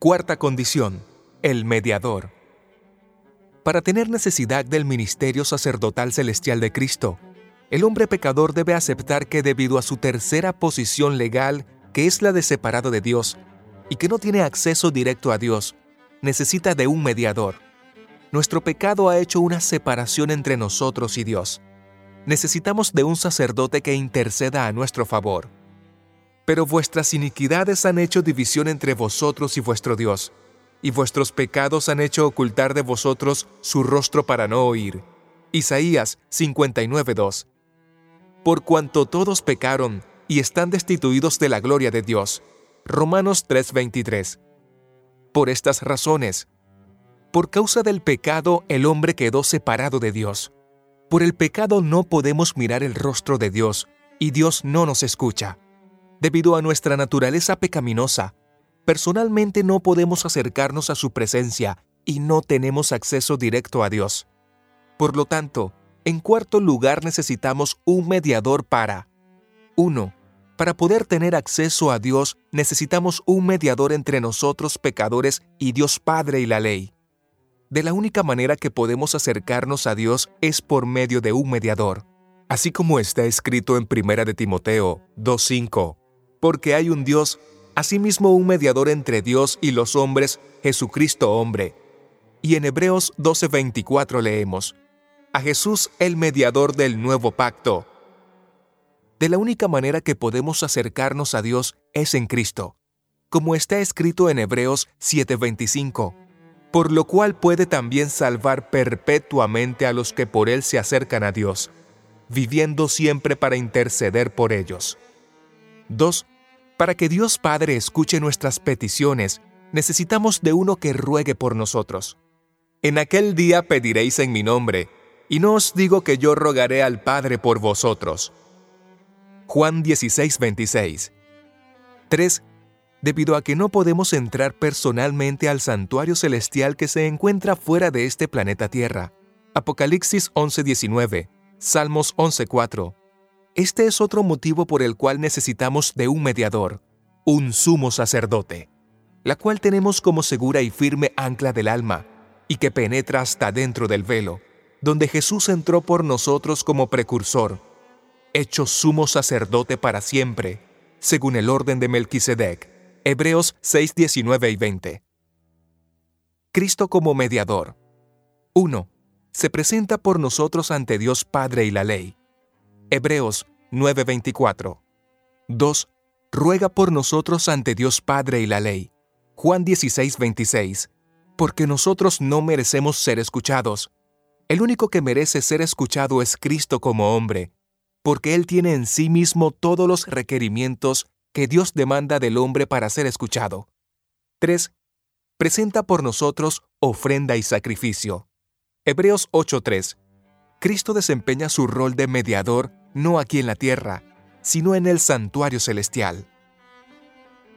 Cuarta condición, el mediador. Para tener necesidad del ministerio sacerdotal celestial de Cristo, el hombre pecador debe aceptar que debido a su tercera posición legal, que es la de separado de Dios, y que no tiene acceso directo a Dios, necesita de un mediador. Nuestro pecado ha hecho una separación entre nosotros y Dios. Necesitamos de un sacerdote que interceda a nuestro favor pero vuestras iniquidades han hecho división entre vosotros y vuestro Dios, y vuestros pecados han hecho ocultar de vosotros su rostro para no oír. Isaías 59.2. Por cuanto todos pecaron y están destituidos de la gloria de Dios. Romanos 3:23. Por estas razones, por causa del pecado el hombre quedó separado de Dios. Por el pecado no podemos mirar el rostro de Dios, y Dios no nos escucha. Debido a nuestra naturaleza pecaminosa, personalmente no podemos acercarnos a su presencia y no tenemos acceso directo a Dios. Por lo tanto, en cuarto lugar necesitamos un mediador para 1. Para poder tener acceso a Dios necesitamos un mediador entre nosotros pecadores y Dios Padre y la ley. De la única manera que podemos acercarnos a Dios es por medio de un mediador. Así como está escrito en 1 de Timoteo 2.5, porque hay un Dios, asimismo un mediador entre Dios y los hombres, Jesucristo hombre. Y en Hebreos 12:24 leemos, a Jesús el mediador del nuevo pacto. De la única manera que podemos acercarnos a Dios es en Cristo, como está escrito en Hebreos 7:25, por lo cual puede también salvar perpetuamente a los que por Él se acercan a Dios, viviendo siempre para interceder por ellos. 2. Para que Dios Padre escuche nuestras peticiones, necesitamos de uno que ruegue por nosotros. En aquel día pediréis en mi nombre, y no os digo que yo rogaré al Padre por vosotros. Juan 16, 26. 3. Debido a que no podemos entrar personalmente al santuario celestial que se encuentra fuera de este planeta Tierra. Apocalipsis 11:19, Salmos 11:4, este es otro motivo por el cual necesitamos de un mediador, un sumo sacerdote, la cual tenemos como segura y firme ancla del alma, y que penetra hasta dentro del velo, donde Jesús entró por nosotros como precursor, hecho sumo sacerdote para siempre, según el orden de Melquisedec. Hebreos 6, 19 y 20. Cristo como mediador. 1. Se presenta por nosotros ante Dios Padre y la ley. Hebreos 9:24. 2. Ruega por nosotros ante Dios Padre y la ley. Juan 16:26. Porque nosotros no merecemos ser escuchados. El único que merece ser escuchado es Cristo como hombre, porque Él tiene en sí mismo todos los requerimientos que Dios demanda del hombre para ser escuchado. 3. Presenta por nosotros ofrenda y sacrificio. Hebreos 8:3. Cristo desempeña su rol de mediador no aquí en la tierra, sino en el santuario celestial.